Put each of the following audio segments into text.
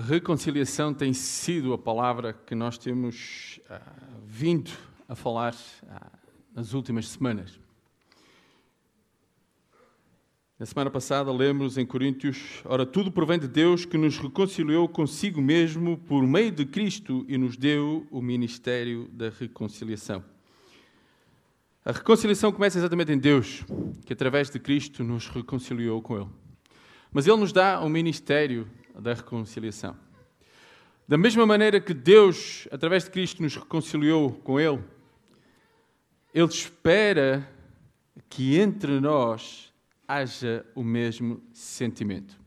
Reconciliação tem sido a palavra que nós temos uh, vindo a falar uh, nas últimas semanas. Na semana passada lemos em Coríntios: Ora, tudo provém de Deus que nos reconciliou consigo mesmo por meio de Cristo e nos deu o ministério da reconciliação. A reconciliação começa exatamente em Deus, que através de Cristo nos reconciliou com Ele. Mas Ele nos dá o ministério da reconciliação. Da mesma maneira que Deus, através de Cristo, nos reconciliou com Ele, Ele espera que entre nós haja o mesmo sentimento.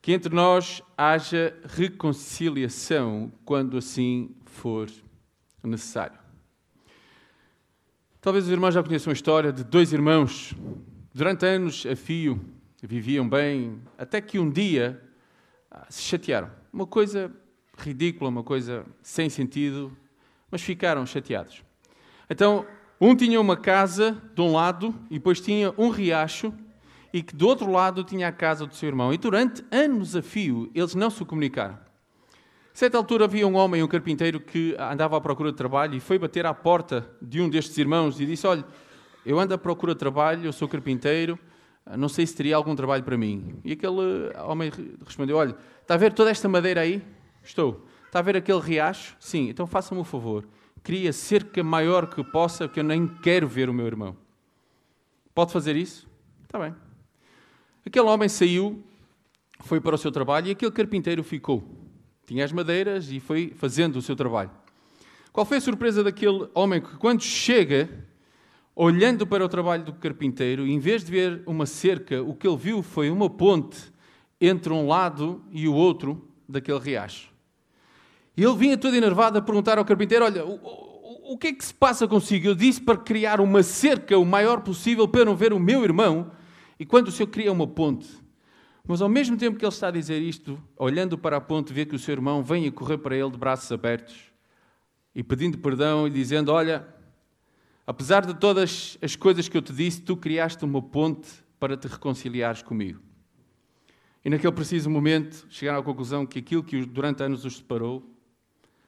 Que entre nós haja reconciliação quando assim for necessário. Talvez os irmãos já conheçam a história de dois irmãos. Durante anos a fio viviam bem, até que um dia se chatearam. Uma coisa ridícula, uma coisa sem sentido, mas ficaram chateados. Então, um tinha uma casa de um lado e depois tinha um riacho e que do outro lado tinha a casa do seu irmão. E durante anos a fio eles não se comunicaram. A certa altura havia um homem, um carpinteiro, que andava à procura de trabalho e foi bater à porta de um destes irmãos e disse: Olha, eu ando à procura de trabalho, eu sou carpinteiro, não sei se teria algum trabalho para mim. E aquele homem respondeu: Olha, está a ver toda esta madeira aí? Estou. Está a ver aquele riacho? Sim, então faça-me um favor. Cria cerca maior que possa, que eu nem quero ver o meu irmão. Pode fazer isso? Está bem. Aquele homem saiu, foi para o seu trabalho e aquele carpinteiro ficou. Tinha as madeiras e foi fazendo o seu trabalho. Qual foi a surpresa daquele homem que, quando chega, olhando para o trabalho do carpinteiro, em vez de ver uma cerca, o que ele viu foi uma ponte entre um lado e o outro daquele riacho. E ele vinha todo enervado a perguntar ao carpinteiro: Olha, o, o, o que é que se passa consigo? Eu disse para criar uma cerca o maior possível para não ver o meu irmão. E quando o senhor cria uma ponte, mas ao mesmo tempo que ele está a dizer isto, olhando para a ponte, vê que o seu irmão vem a correr para ele de braços abertos e pedindo perdão e dizendo: Olha, Apesar de todas as coisas que eu te disse, tu criaste uma ponte para te reconciliares comigo. E naquele preciso momento chegaram à conclusão que aquilo que durante anos os separou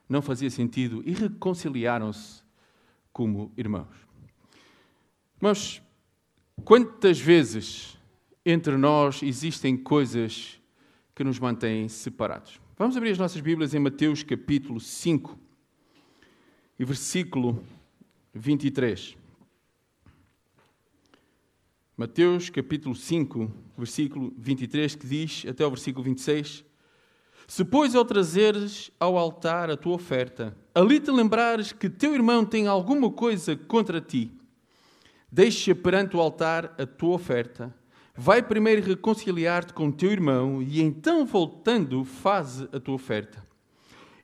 não fazia sentido e reconciliaram-se como irmãos. Mas quantas vezes entre nós existem coisas que nos mantêm separados? Vamos abrir as nossas Bíblias em Mateus capítulo 5 e versículo 23. Mateus capítulo 5, versículo 23, que diz até o versículo 26: Se, pois, ao trazeres ao altar a tua oferta, ali te lembrares que teu irmão tem alguma coisa contra ti, deixa perante o altar a tua oferta, vai primeiro reconciliar-te com teu irmão e então, voltando, faze a tua oferta.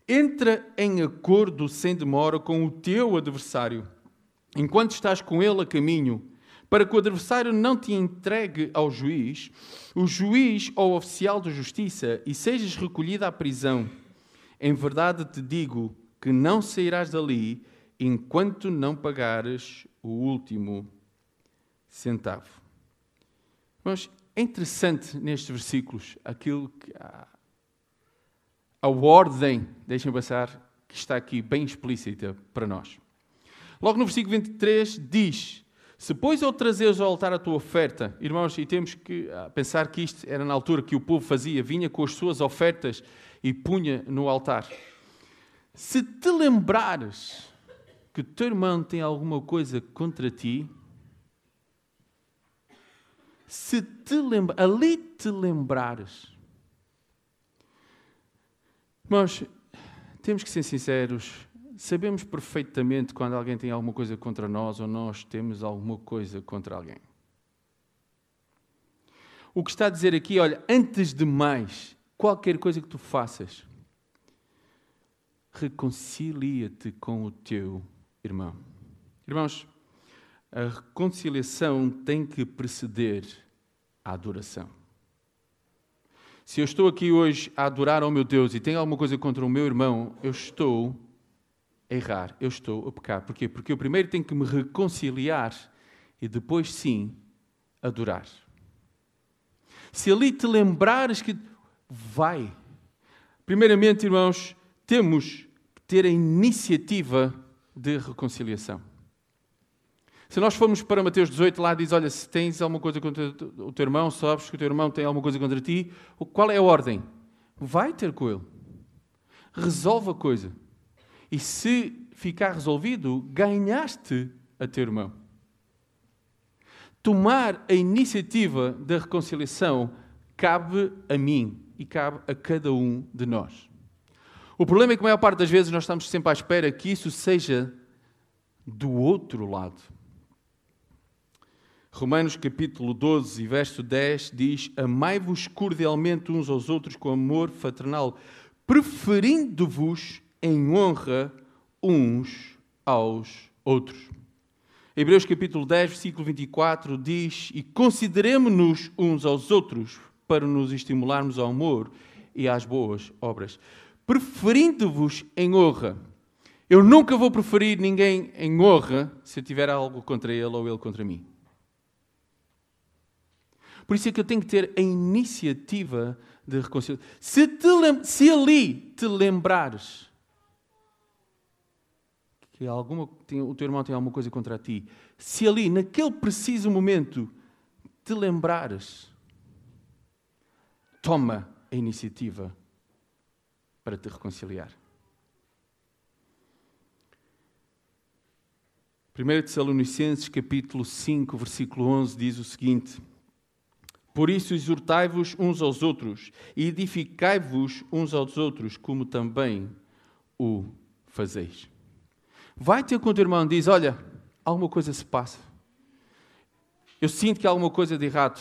Entra em acordo sem demora com o teu adversário enquanto estás com ele a caminho, para que o adversário não te entregue ao juiz, o juiz ou oficial de justiça, e sejas recolhido à prisão. Em verdade te digo que não sairás dali enquanto não pagares o último centavo. Mas é interessante nestes versículos aquilo que a, a ordem, deixem passar, que está aqui bem explícita para nós. Logo no versículo 23 diz: Se pois ao trazeres ao altar a tua oferta, irmãos, e temos que ah, pensar que isto era na altura que o povo fazia, vinha com as suas ofertas e punha no altar. Se te lembrares que o teu irmão tem alguma coisa contra ti, se te lembra, ali te lembrares. Irmãos, temos que ser sinceros, sabemos perfeitamente quando alguém tem alguma coisa contra nós ou nós temos alguma coisa contra alguém. O que está a dizer aqui, olha, antes de mais, qualquer coisa que tu faças, reconcilia-te com o teu irmão. Irmãos, a reconciliação tem que preceder a adoração. Se eu estou aqui hoje a adorar ao meu Deus e tenho alguma coisa contra o meu irmão, eu estou errar, eu estou a pecar. Porquê? Porque eu primeiro tenho que me reconciliar e depois sim adorar. Se ali te lembrares que vai, Primeiramente, irmãos, temos que ter a iniciativa de reconciliação. Se nós formos para Mateus 18, lá diz: Olha, se tens alguma coisa contra o teu irmão, sabes que o teu irmão tem alguma coisa contra ti, qual é a ordem? Vai ter com ele. Resolve a coisa. E se ficar resolvido, ganhaste a teu irmão. Tomar a iniciativa da reconciliação cabe a mim e cabe a cada um de nós. O problema é que a maior parte das vezes nós estamos sempre à espera que isso seja do outro lado. Romanos capítulo 12, verso 10 diz: Amai-vos cordialmente uns aos outros com amor fraternal, preferindo-vos em honra uns aos outros. Hebreus capítulo 10, versículo 24 diz: E consideremos-nos uns aos outros para nos estimularmos ao amor e às boas obras, preferindo-vos em honra. Eu nunca vou preferir ninguém em honra se eu tiver algo contra ele ou ele contra mim. Por isso é que eu tenho que ter a iniciativa de reconciliação. Se, se ali te lembrares que alguma, o teu irmão tem alguma coisa contra ti, se ali, naquele preciso momento, te lembrares, toma a iniciativa para te reconciliar. 1 Tessalonicenses capítulo 5, versículo 11 diz o seguinte: por isso, exortai-vos uns aos outros e edificai-vos uns aos outros, como também o fazeis. Vai ter com o teu irmão e diz: Olha, alguma coisa se passa. Eu sinto que há alguma coisa de errado.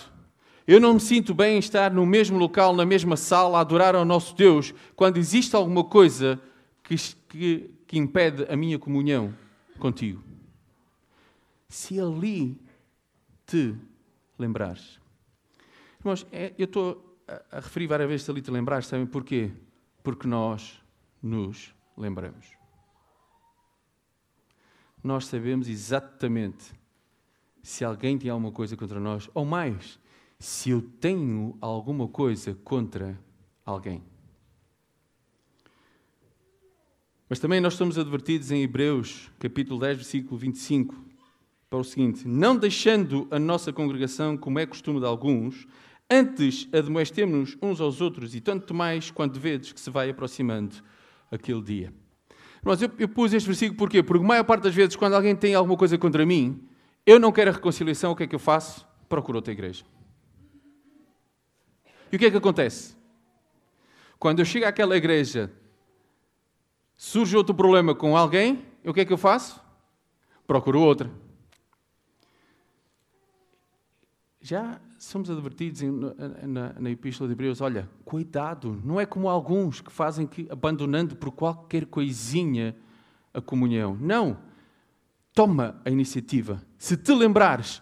Eu não me sinto bem em estar no mesmo local, na mesma sala, a adorar ao nosso Deus, quando existe alguma coisa que, que, que impede a minha comunhão contigo. Se ali te lembrares. Irmãos, é, eu estou a, a referir várias vezes ali te lembrar, sabem porquê? Porque nós nos lembramos. Nós sabemos exatamente se alguém tem alguma coisa contra nós, ou mais, se eu tenho alguma coisa contra alguém. Mas também nós somos advertidos em Hebreus, capítulo 10, versículo 25, para o seguinte: Não deixando a nossa congregação, como é costume de alguns, Antes admoestemos-nos uns aos outros, e tanto mais quando vedes que se vai aproximando aquele dia. Mas eu, eu pus este versículo porquê? Porque a maior parte das vezes, quando alguém tem alguma coisa contra mim, eu não quero a reconciliação, o que é que eu faço? Procuro outra igreja. E o que é que acontece? Quando eu chego àquela igreja, surge outro problema com alguém, o que é que eu faço? Procuro outra. Já somos advertidos na, na Epístola de Hebreus: olha, cuidado, não é como alguns que fazem que, abandonando por qualquer coisinha a comunhão. Não. Toma a iniciativa. Se te lembrares,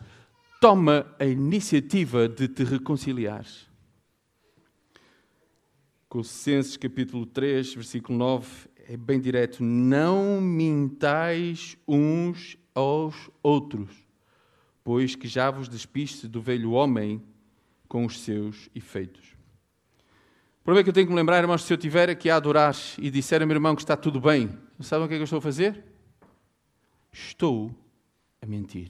toma a iniciativa de te reconciliares. Colossenses capítulo 3, versículo 9, é bem direto: Não mintais uns aos outros pois que já vos despiste do velho homem com os seus efeitos. O problema é que eu tenho que me lembrar, irmãos, se eu estiver aqui a adorar e disser a meu irmão que está tudo bem, sabem o que é que eu estou a fazer? Estou a mentir.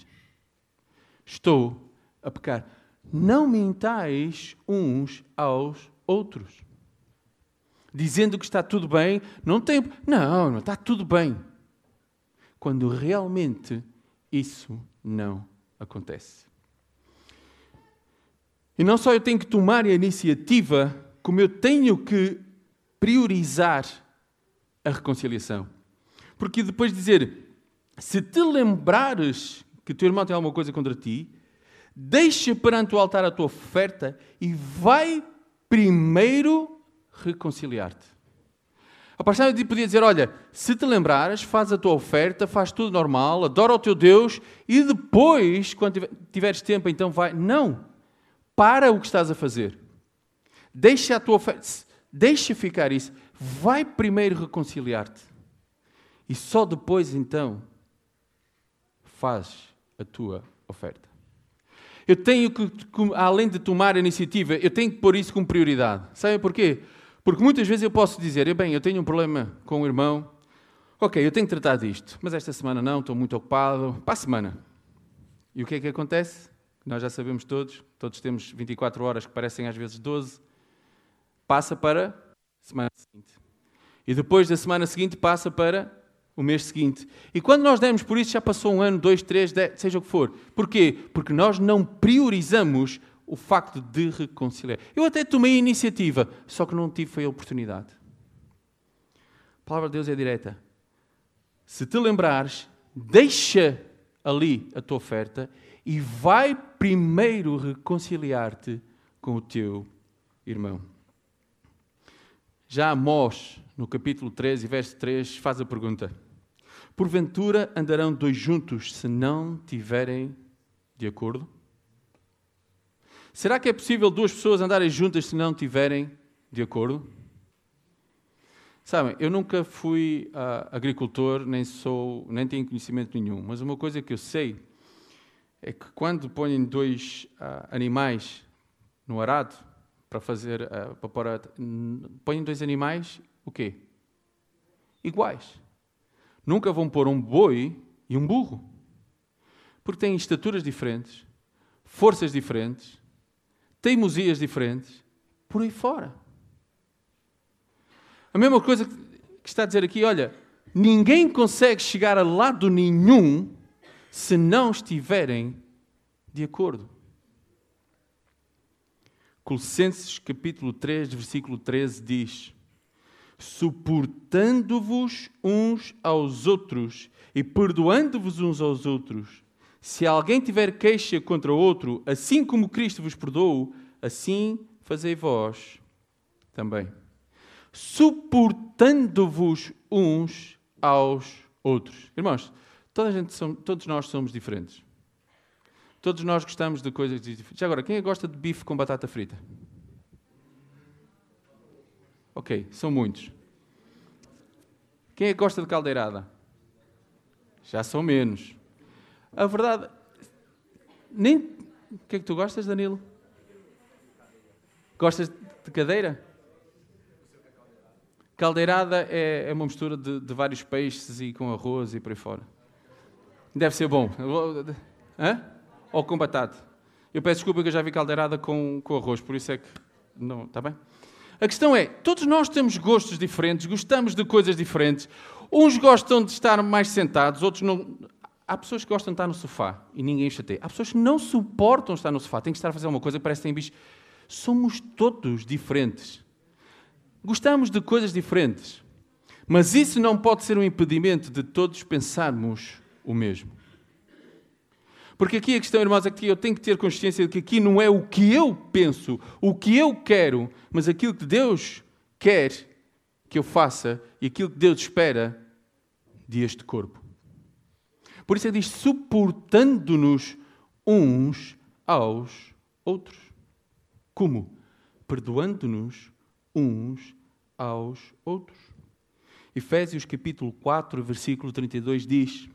Estou a pecar. Não mintais uns aos outros. Dizendo que está tudo bem, não tem. Não, não está tudo bem. Quando realmente isso não acontece. E não só eu tenho que tomar a iniciativa, como eu tenho que priorizar a reconciliação. Porque depois de dizer, se te lembrares que teu irmão tem alguma coisa contra ti, deixa perante o altar a tua oferta e vai primeiro reconciliar-te. A pastora podia dizer: Olha, se te lembrares, faz a tua oferta, faz tudo normal, adora o teu Deus e depois, quando tiveres tempo, então vai. Não! Para o que estás a fazer. Deixa a tua oferta, deixa ficar isso. Vai primeiro reconciliar-te. E só depois, então, faz a tua oferta. Eu tenho que, além de tomar a iniciativa, eu tenho que pôr isso como prioridade. Sabem porquê? Porque muitas vezes eu posso dizer, bem, eu tenho um problema com o irmão, ok, eu tenho que tratar disto, mas esta semana não, estou muito ocupado, para a semana. E o que é que acontece? Nós já sabemos todos, todos temos 24 horas que parecem às vezes 12, passa para a semana seguinte. E depois da semana seguinte passa para o mês seguinte. E quando nós demos por isso, já passou um ano, dois, três, dez, seja o que for. Porquê? Porque nós não priorizamos o facto de reconciliar. Eu até tomei a iniciativa, só que não tive a oportunidade. A palavra de Deus é direta. Se te lembrares, deixa ali a tua oferta e vai primeiro reconciliar-te com o teu irmão. Já Amós, no capítulo 13, verso 3, faz a pergunta: Porventura andarão dois juntos se não tiverem de acordo? Será que é possível duas pessoas andarem juntas se não tiverem de acordo? Sabem, eu nunca fui uh, agricultor, nem sou, nem tenho conhecimento nenhum, mas uma coisa que eu sei é que quando põem dois uh, animais no arado para fazer, uh, para pôr a, põem dois animais, o quê? Iguais. Nunca vão pôr um boi e um burro, porque têm estaturas diferentes, forças diferentes, teimosias diferentes, por aí fora. A mesma coisa que está a dizer aqui, olha, ninguém consegue chegar a lado nenhum se não estiverem de acordo. Colossenses capítulo 3, versículo 13 diz: Suportando-vos uns aos outros e perdoando-vos uns aos outros, se alguém tiver queixa contra outro, assim como Cristo vos perdoou, assim fazei vós também. Suportando-vos uns aos outros. Irmãos, toda gente, todos nós somos diferentes. Todos nós gostamos de coisas diferentes. Já agora, quem gosta de bife com batata frita? Ok, são muitos. Quem é que gosta de caldeirada? Já são menos. A verdade. Nem. O que é que tu gostas, Danilo? Gostas de cadeira? Caldeirada é, é uma mistura de, de, vários peixes e com arroz e por aí fora. Deve ser bom. Hã? Ou com batata. Eu peço desculpa que eu já vi caldeirada com, com arroz, por isso é que. Não, está bem? A questão é: todos nós temos gostos diferentes, gostamos de coisas diferentes. Uns gostam de estar mais sentados, outros não. Há pessoas que gostam de estar no sofá e ninguém chateia. Há pessoas que não suportam estar no sofá, têm que estar a fazer uma coisa que parece que têm bicho. Somos todos diferentes. Gostamos de coisas diferentes. Mas isso não pode ser um impedimento de todos pensarmos o mesmo. Porque aqui a questão, irmãos, é que eu tenho que ter consciência de que aqui não é o que eu penso, o que eu quero, mas aquilo que Deus quer que eu faça e aquilo que Deus espera de este corpo. Por isso ele diz: suportando-nos uns aos outros. Como? Perdoando-nos uns aos outros. Efésios capítulo 4, versículo 32 diz: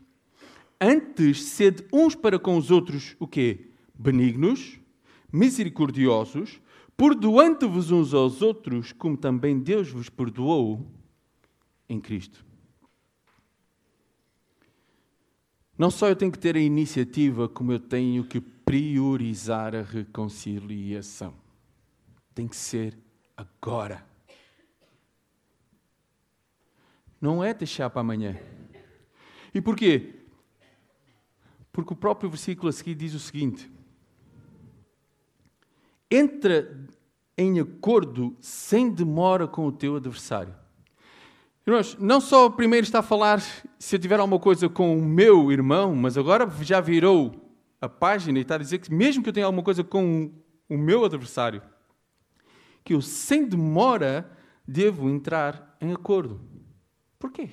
Antes sede uns para com os outros o quê? Benignos, misericordiosos, perdoando-vos uns aos outros, como também Deus vos perdoou em Cristo. Não só eu tenho que ter a iniciativa, como eu tenho que priorizar a reconciliação. Tem que ser agora. Não é deixar para amanhã. E porquê? Porque o próprio versículo a seguir diz o seguinte: Entra em acordo sem demora com o teu adversário. Irmãos, não só primeiro está a falar se eu tiver alguma coisa com o meu irmão, mas agora já virou a página e está a dizer que mesmo que eu tenha alguma coisa com o meu adversário, que eu sem demora devo entrar em acordo. Porquê?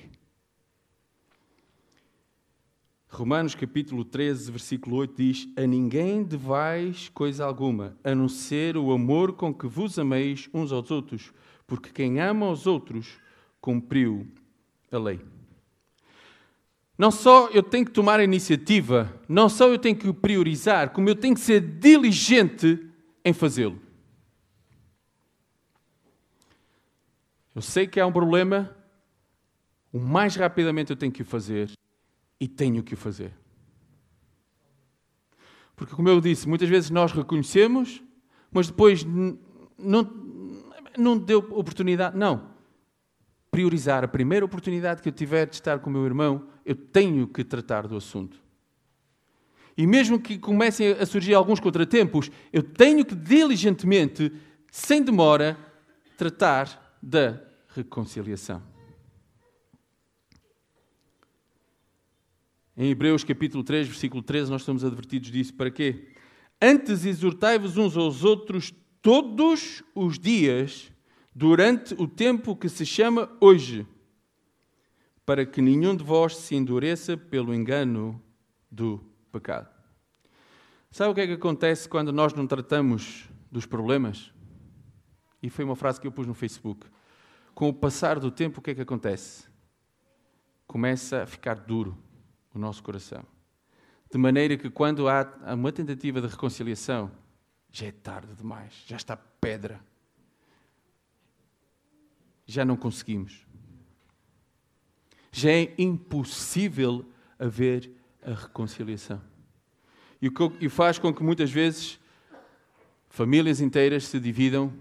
Romanos capítulo 13, versículo 8 diz: A ninguém devais coisa alguma, a não ser o amor com que vos ameis uns aos outros, porque quem ama aos outros cumpriu a lei. Não só eu tenho que tomar a iniciativa, não só eu tenho que priorizar, como eu tenho que ser diligente em fazê-lo. Eu sei que há um problema, o mais rapidamente eu tenho que o fazer e tenho que o fazer. Porque, como eu disse, muitas vezes nós reconhecemos, mas depois não, não deu oportunidade. Não. Priorizar a primeira oportunidade que eu tiver de estar com o meu irmão, eu tenho que tratar do assunto. E mesmo que comecem a surgir alguns contratempos, eu tenho que diligentemente, sem demora, tratar da reconciliação. Em Hebreus capítulo 3, versículo 13, nós estamos advertidos disso. Para quê? Antes exortai-vos uns aos outros todos os dias, durante o tempo que se chama hoje, para que nenhum de vós se endureça pelo engano do pecado. Sabe o que é que acontece quando nós não tratamos dos problemas? E foi uma frase que eu pus no Facebook. Com o passar do tempo, o que é que acontece? Começa a ficar duro o nosso coração. De maneira que quando há uma tentativa de reconciliação, já é tarde demais, já está pedra. Já não conseguimos. Já é impossível haver a reconciliação. E faz com que muitas vezes famílias inteiras se dividam,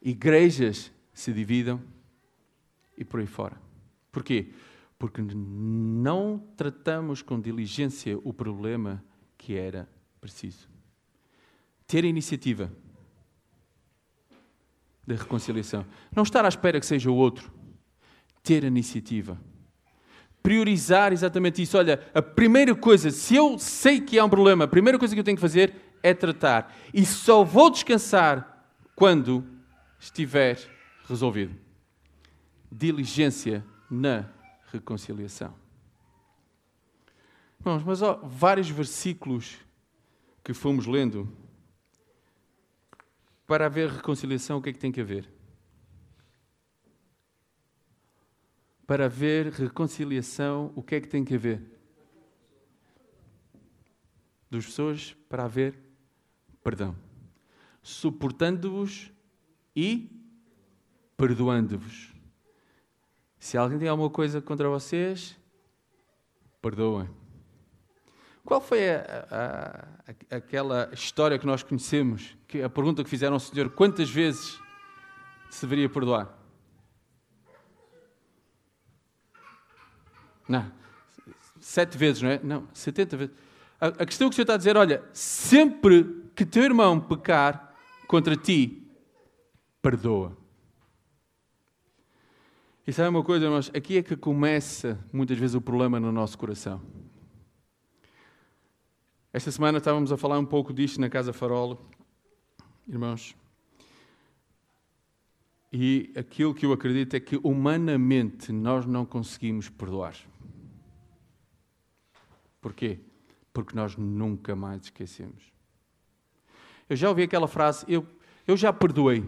igrejas se dividam e por aí fora. Porquê? Porque não tratamos com diligência o problema que era preciso. Ter iniciativa da reconciliação. Não estar à espera que seja o outro. Ter a iniciativa. Priorizar exatamente isso. Olha, a primeira coisa, se eu sei que há um problema, a primeira coisa que eu tenho que fazer é tratar. E só vou descansar quando estiver resolvido. Diligência na reconciliação. Bom, mas ó, vários versículos que fomos lendo, para haver reconciliação, o que é que tem que haver? Para haver reconciliação, o que é que tem que haver? Dos pessoas para haver perdão. Suportando-vos e perdoando-vos. Se alguém tem alguma coisa contra vocês, perdoem. Qual foi a, a, aquela história que nós conhecemos? Que a pergunta que fizeram ao Senhor: quantas vezes se deveria perdoar? Não, sete vezes, não é? Não, setenta vezes. A, a questão que o Senhor está a dizer: olha, sempre que teu irmão pecar contra ti, perdoa. E sabe uma coisa, irmãos? Aqui é que começa muitas vezes o problema no nosso coração. Esta semana estávamos a falar um pouco disto na Casa Farol, irmãos. E aquilo que eu acredito é que humanamente nós não conseguimos perdoar. Porquê? Porque nós nunca mais esquecemos. Eu já ouvi aquela frase, eu, eu já perdoei.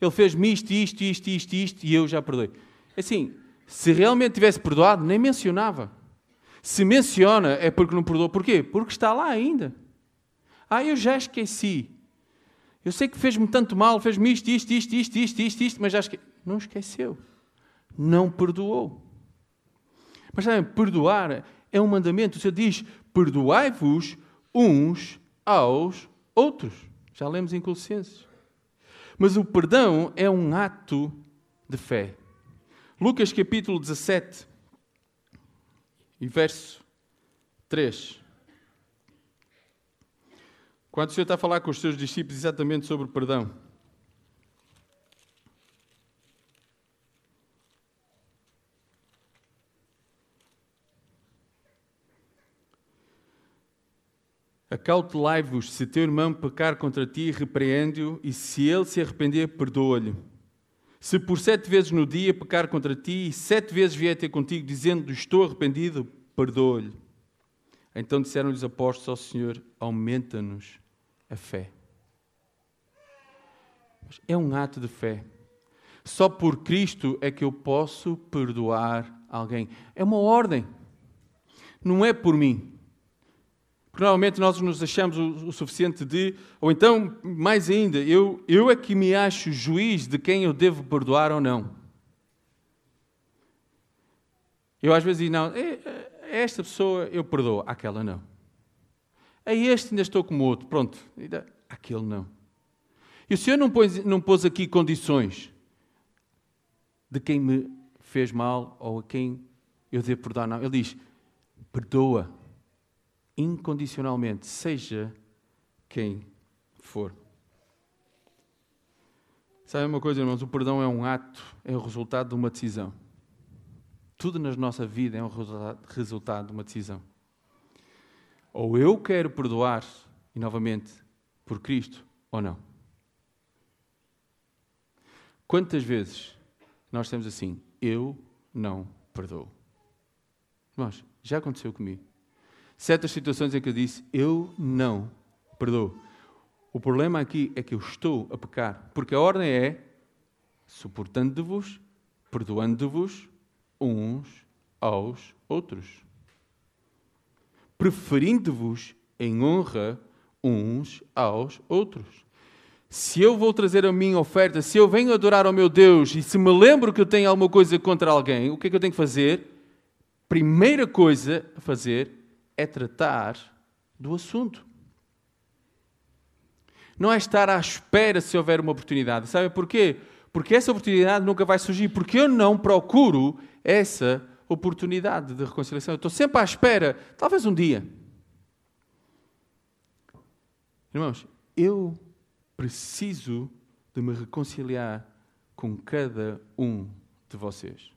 Ele fez-me isto, isto, isto, isto, isto, e eu já perdoei. Assim, se realmente tivesse perdoado, nem mencionava. Se menciona, é porque não perdoou. Porquê? Porque está lá ainda. Ah, eu já esqueci. Eu sei que fez-me tanto mal, fez-me isto, isto, isto, isto, isto, isto, isto, mas já esqueci. Não esqueceu. Não perdoou. Mas sabem, perdoar é um mandamento. O Senhor diz: perdoai-vos uns aos outros. Já lemos em Colossenses. Mas o perdão é um ato de fé. Lucas capítulo 17 e verso 3. Quando o Senhor está a falar com os seus discípulos exatamente sobre o perdão. Acautelai-vos, se teu irmão pecar contra ti, repreende-o, e se ele se arrepender, perdoa-lhe. Se por sete vezes no dia pecar contra ti, e sete vezes vier ter contigo, dizendo estou arrependido, perdoa-lhe. Então disseram-lhe os apóstolos ao Senhor: aumenta-nos a fé. É um ato de fé. Só por Cristo é que eu posso perdoar alguém. É uma ordem. Não é por mim. Porque normalmente nós nos achamos o, suficiente de, ou então, mais ainda, eu, eu é que me acho juiz de quem eu devo perdoar ou não. Eu às vezes digo, não, é, é esta pessoa eu perdoo, aquela não. A este ainda estou como outro, pronto, aquele não. E o Senhor não pôs, não pôs aqui condições de quem me fez mal ou a quem eu devo perdoar, não. Ele diz, perdoa incondicionalmente, seja quem for. Sabe uma coisa, irmãos? O perdão é um ato, é o resultado de uma decisão. Tudo na nossa vida é um resultado de uma decisão. Ou eu quero perdoar, e novamente, por Cristo, ou não. Quantas vezes nós temos assim, eu não perdoo? Irmãos, já aconteceu comigo certas situações em que eu disse: Eu não perdoo. O problema aqui é que eu estou a pecar, porque a ordem é suportando-vos, perdoando-vos uns aos outros, preferindo-vos em honra uns aos outros. Se eu vou trazer a minha oferta, se eu venho adorar ao meu Deus e se me lembro que eu tenho alguma coisa contra alguém, o que é que eu tenho que fazer? Primeira coisa a fazer é tratar do assunto. Não é estar à espera se houver uma oportunidade. Sabe porquê? Porque essa oportunidade nunca vai surgir. Porque eu não procuro essa oportunidade de reconciliação. Eu estou sempre à espera, talvez um dia. Irmãos, eu preciso de me reconciliar com cada um de vocês.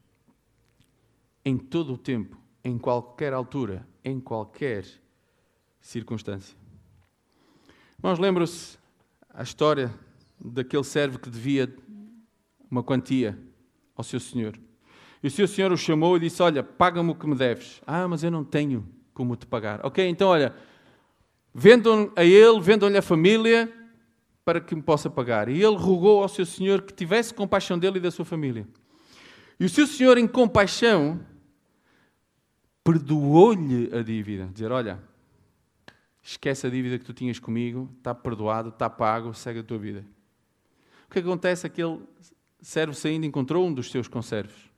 Em todo o tempo, em qualquer altura, em qualquer circunstância. Irmãos, lembram-se a história daquele servo que devia uma quantia ao seu senhor. E o seu senhor o chamou e disse: Olha, paga-me o que me deves. Ah, mas eu não tenho como te pagar. Ok, então olha, vendam a ele, vendam-lhe a família para que me possa pagar. E ele rogou ao seu senhor que tivesse compaixão dele e da sua família. E o seu senhor, em compaixão, perdoou-lhe a dívida. Dizer: Olha, esquece a dívida que tu tinhas comigo, está perdoado, está pago, segue a tua vida. O que acontece? Aquele servo saindo encontrou um dos seus conservos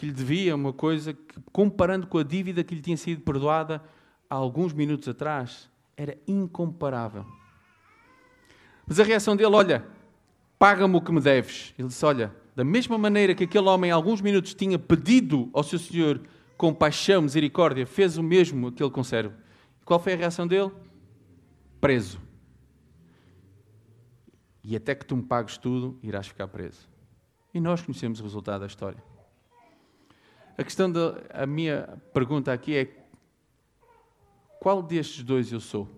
que lhe devia uma coisa que, comparando com a dívida que lhe tinha sido perdoada há alguns minutos atrás, era incomparável. Mas a reação dele, olha, paga-me o que me deves. Ele disse, olha, da mesma maneira que aquele homem alguns minutos tinha pedido ao seu senhor compaixão, misericórdia, fez o mesmo aquele conservo. Qual foi a reação dele? Preso. E até que tu me pagues tudo, irás ficar preso. E nós conhecemos o resultado da história. A questão da a minha pergunta aqui é: qual destes dois eu sou?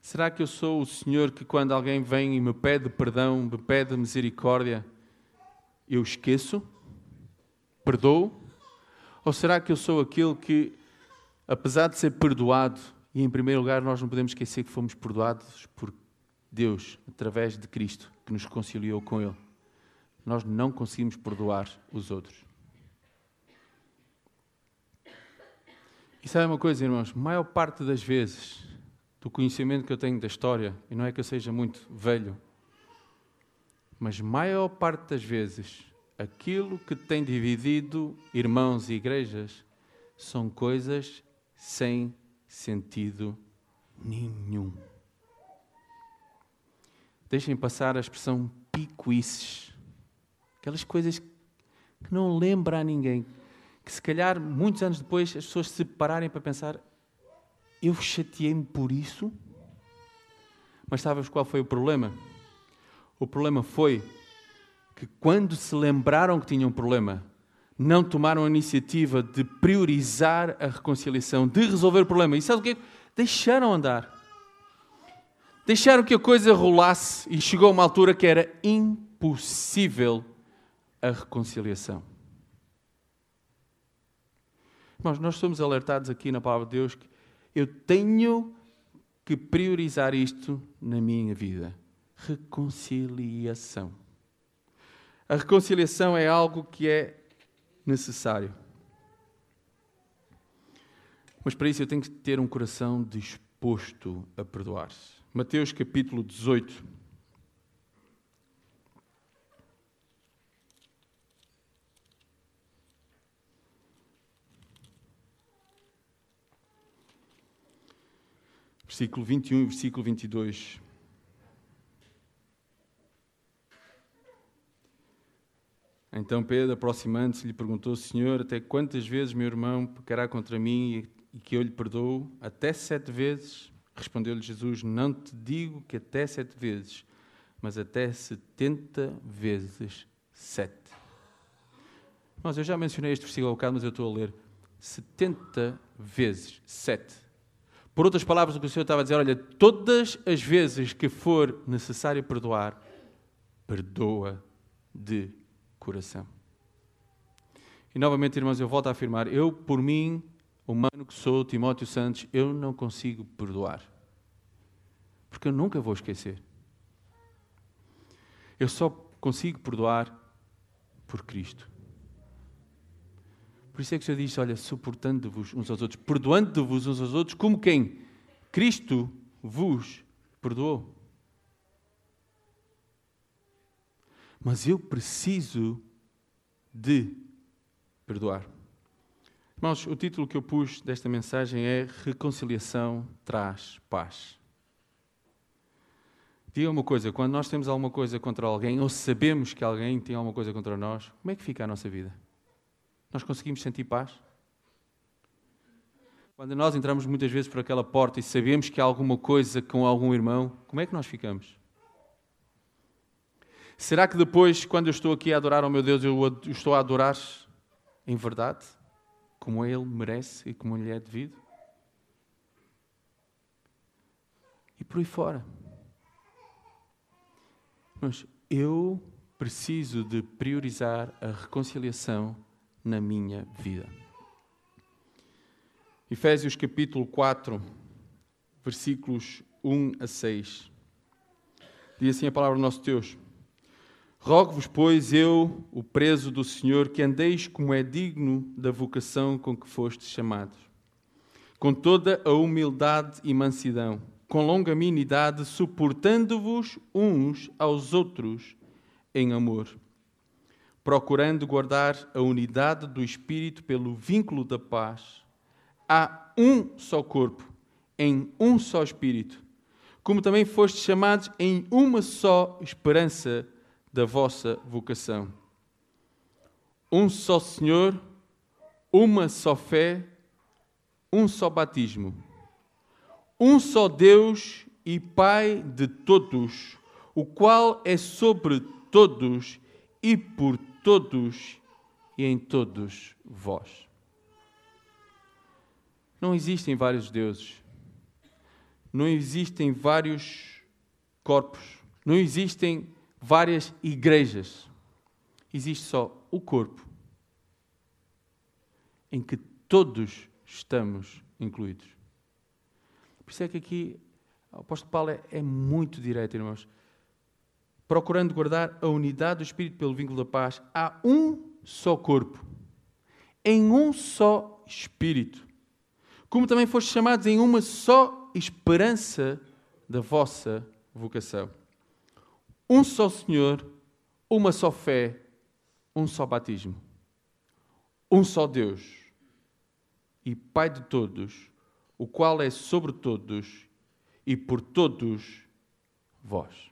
Será que eu sou o Senhor que, quando alguém vem e me pede perdão, me pede misericórdia, eu esqueço? Perdoo? Ou será que eu sou aquele que, apesar de ser perdoado, e em primeiro lugar nós não podemos esquecer que fomos perdoados por Deus, através de Cristo, que nos reconciliou com Ele, nós não conseguimos perdoar os outros. E sabe uma coisa, irmãos? Maior parte das vezes, do conhecimento que eu tenho da história, e não é que eu seja muito velho, mas maior parte das vezes, aquilo que tem dividido irmãos e igrejas são coisas sem sentido nenhum. Deixem passar a expressão picuices. Aquelas coisas que não lembram a ninguém. Que se calhar, muitos anos depois, as pessoas se pararem para pensar: eu chateei-me por isso? Mas sabes qual foi o problema? O problema foi que, quando se lembraram que tinham um problema, não tomaram a iniciativa de priorizar a reconciliação, de resolver o problema. E sabe o quê? Deixaram andar. Deixaram que a coisa rolasse e chegou a uma altura que era impossível a reconciliação. Irmãos, nós somos alertados aqui na palavra de Deus que eu tenho que priorizar isto na minha vida. Reconciliação. A reconciliação é algo que é necessário. Mas para isso eu tenho que ter um coração disposto a perdoar. Mateus capítulo 18. Versículo 21 e versículo 22. Então Pedro, aproximando-se, lhe perguntou: Senhor, até quantas vezes meu irmão pecará contra mim e que eu lhe perdoo? Até sete vezes? Respondeu-lhe Jesus: Não te digo que até sete vezes, mas até setenta vezes sete. Mas eu já mencionei este versículo ao bocado, mas eu estou a ler. Setenta vezes sete. Por outras palavras, o que o Senhor estava a dizer, olha, todas as vezes que for necessário perdoar, perdoa de coração. E novamente, irmãos, eu volto a afirmar: eu, por mim, humano que sou, Timóteo Santos, eu não consigo perdoar. Porque eu nunca vou esquecer. Eu só consigo perdoar por Cristo. Por isso é que o Senhor diz: olha, suportando-vos uns aos outros, perdoando-vos uns aos outros, como quem? Cristo vos perdoou. Mas eu preciso de perdoar. Irmãos, o título que eu pus desta mensagem é Reconciliação traz paz. Diga uma coisa: quando nós temos alguma coisa contra alguém, ou sabemos que alguém tem alguma coisa contra nós, como é que fica a nossa vida? Nós conseguimos sentir paz? Quando nós entramos muitas vezes por aquela porta e sabemos que há alguma coisa com algum irmão, como é que nós ficamos? Será que depois, quando eu estou aqui a adorar ao meu Deus, eu estou a adorar em verdade, como Ele merece e como lhe é devido? E por aí fora. Mas eu preciso de priorizar a reconciliação na minha vida. Efésios capítulo 4, versículos 1 a 6. Diz assim a palavra do nosso Deus. Rogo-vos, pois, eu, o preso do Senhor, que andeis como é digno da vocação com que fostes chamados, com toda a humildade e mansidão, com longanimidade, suportando-vos uns aos outros em amor, procurando guardar a unidade do Espírito pelo vínculo da paz. Há um só corpo, em um só Espírito, como também fostes chamados em uma só esperança da vossa vocação. Um só Senhor, uma só fé, um só batismo. Um só Deus e Pai de todos, o qual é sobre todos e por todos e em todos vós. Não existem vários deuses. Não existem vários corpos. Não existem várias igrejas. Existe só o corpo em que todos estamos incluídos. Por isso é que aqui o apóstolo Paulo é, é muito direto, irmãos. Procurando guardar a unidade do Espírito pelo vínculo da paz, há um só corpo, em um só Espírito. Como também foste chamados em uma só esperança da vossa vocação um só Senhor, uma só fé, um só batismo. Um só Deus e Pai de todos, o qual é sobre todos e por todos vós.